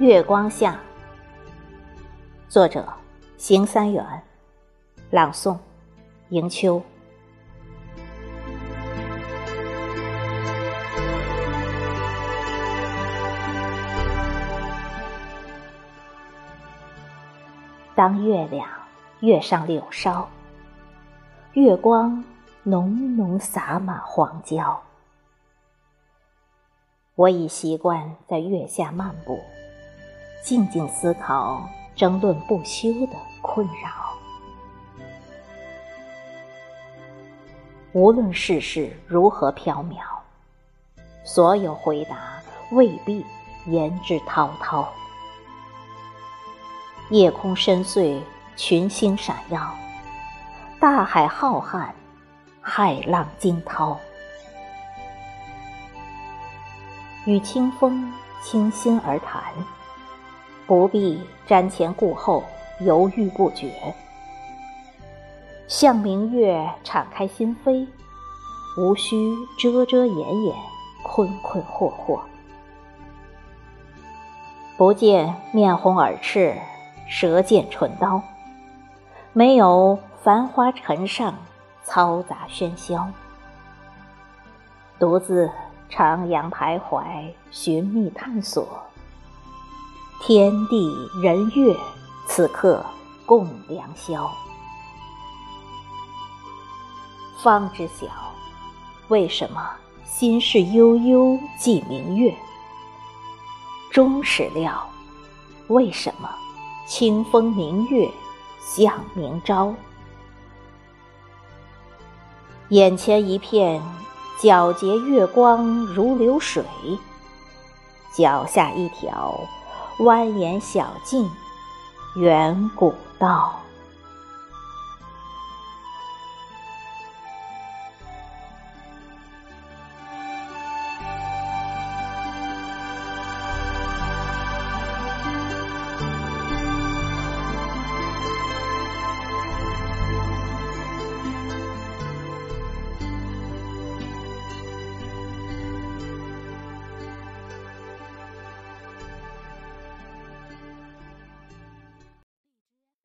月光下，作者：邢三元，朗诵：迎秋。当月亮跃上柳梢，月光浓浓洒满荒郊。我已习惯在月下漫步，静静思考争论不休的困扰。无论世事如何缥缈，所有回答未必言之滔滔。夜空深邃，群星闪耀，大海浩瀚，海浪惊涛。与清风倾心而谈，不必瞻前顾后，犹豫不决。向明月敞开心扉，无需遮遮掩掩，困困惑惑。不见面红耳赤，舌剑唇刀，没有繁华尘上嘈杂喧嚣，独自。徜徉徘徊，寻觅探索，天地人月，此刻共良宵。方知晓，为什么心事悠悠寄明月；终始料，为什么清风明月向明朝。眼前一片。皎洁月光如流水，脚下一条蜿蜒小径，远古道。